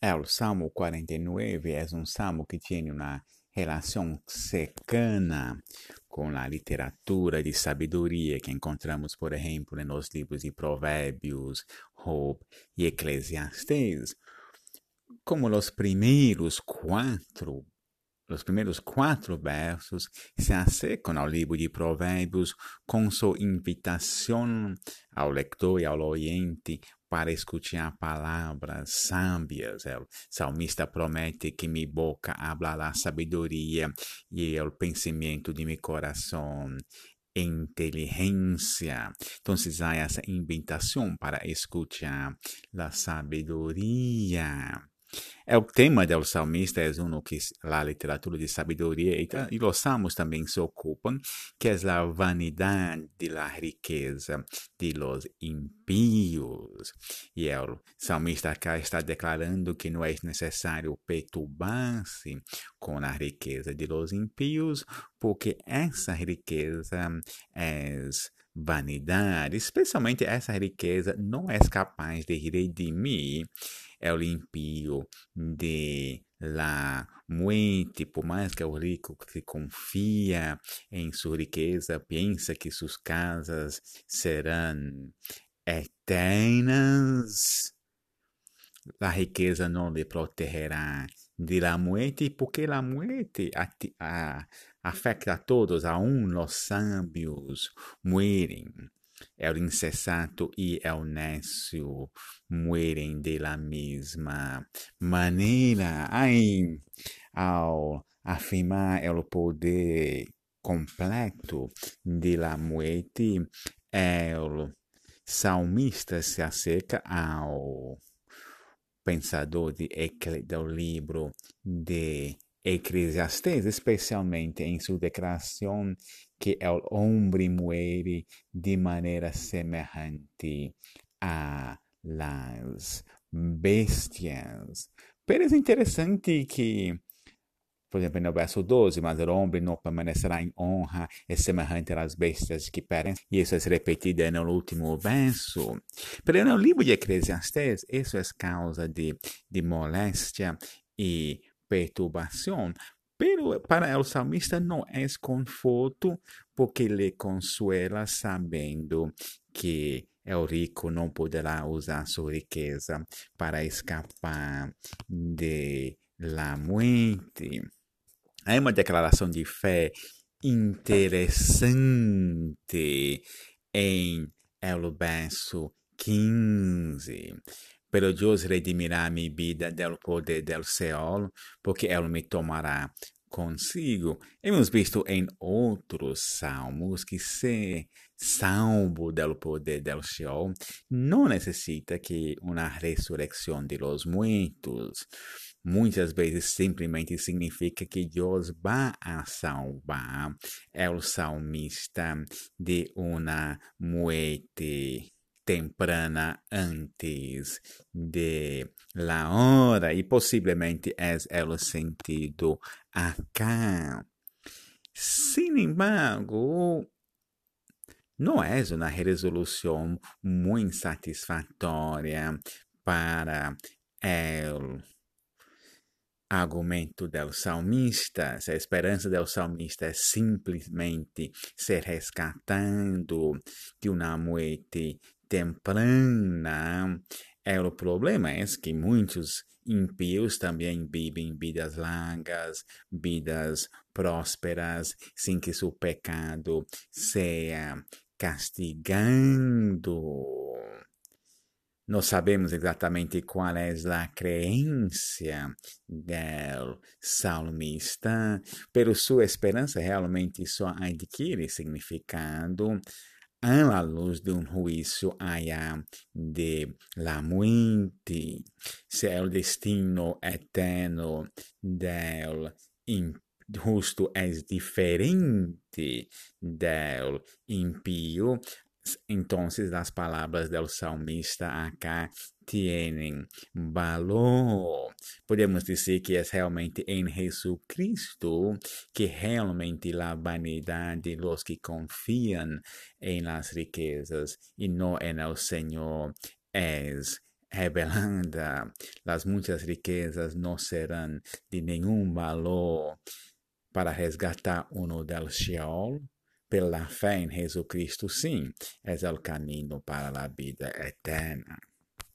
El Salmo 49 es un salmo que tiene una relación cercana con la literatura de sabiduría que encontramos, por ejemplo, en los libros de Provérbios, Job y Eclesiastes. Como los primeros cuatro os primeiros quatro versos se acercam ao livro de Provérbios com sua invitação ao leitor e ao oyente para escutar palavras sábias. O salmista promete que minha boca hablará sabedoria e o pensamento de meu coração inteligência. Então, há essa invitação para escutar a sabedoria. El tema del salmista es uno que la literatura de sabiduría y, y, los salmos también se ocupan, que es la vanidad de la riqueza de los impíos. Y el salmista acá está declarando que no es necesario perturbarse con la riqueza de los impíos, porque essa riqueza es vanidade, especialmente essa riqueza não é capaz de redimir é o impio de la muerte, por mais que o rico que confia em sua riqueza, pensa que suas casas serão eternas, a riqueza não lhe protegerá de la muerte, porque la muerte afecta a todos, aún los sábios mueren. El insensato y el necio mueren de la misma maneira. Ai, ao afirmar el poder completo de la muerte, el salmista se acerca ao pensador de, do livro de Eclesiastes, especialmente em sua declaração que o homem muere de maneira semelhante a las bestias. Pero é interessante que, por exemplo, no verso 12, mas o homem não permanecerá em honra, é semelhante às bestias que perecem. E isso é repetido no último verso. Pero no livro de Eclesiastes, isso é causa de, de moléstia e perturbação, pero para o salmista não é conforto, porque ele consuela sabendo que o rico não poderá usar sua riqueza para escapar de la muerte. É uma declaração de fé interessante em el verso 15 pero Deus redimirá minha vida del poder del Seol, porque Ele me tomará consigo. Hemos visto em outros salmos que ser salvo del poder del Seol não necessita que uma ressurreição de los muertos. Muitas vezes simplesmente significa que Deus vai a salvar o salmista de uma muerte temprana antes de la hora y posiblemente es el sentido acá. Sin embargo, não é uma resolução muito satisfatória para o argumento do salmista. A esperança do salmista é simplesmente ser rescatado de uma morte temprana. É, o problema é que muitos ímpios também vivem vidas longas, vidas prósperas, sem que seu pecado seja castigando. Não sabemos exatamente qual é a crença do salmista, pero sua esperança realmente só adquire significado la luz de un juicio allá de la muerte. Si el destino eterno del injusto es diferente del impío, entonces las palabras del salmista acá tienen valor. Podemos dizer que é realmente em Jesucristo que realmente a vanidade de los que confiam em las riquezas e não en el Senhor es revelando as muitas riquezas não serão de nenhum valor para resgatar uno del Sheol, pela fé em Jesus Cristo, sim, é o caminho para a vida eterna.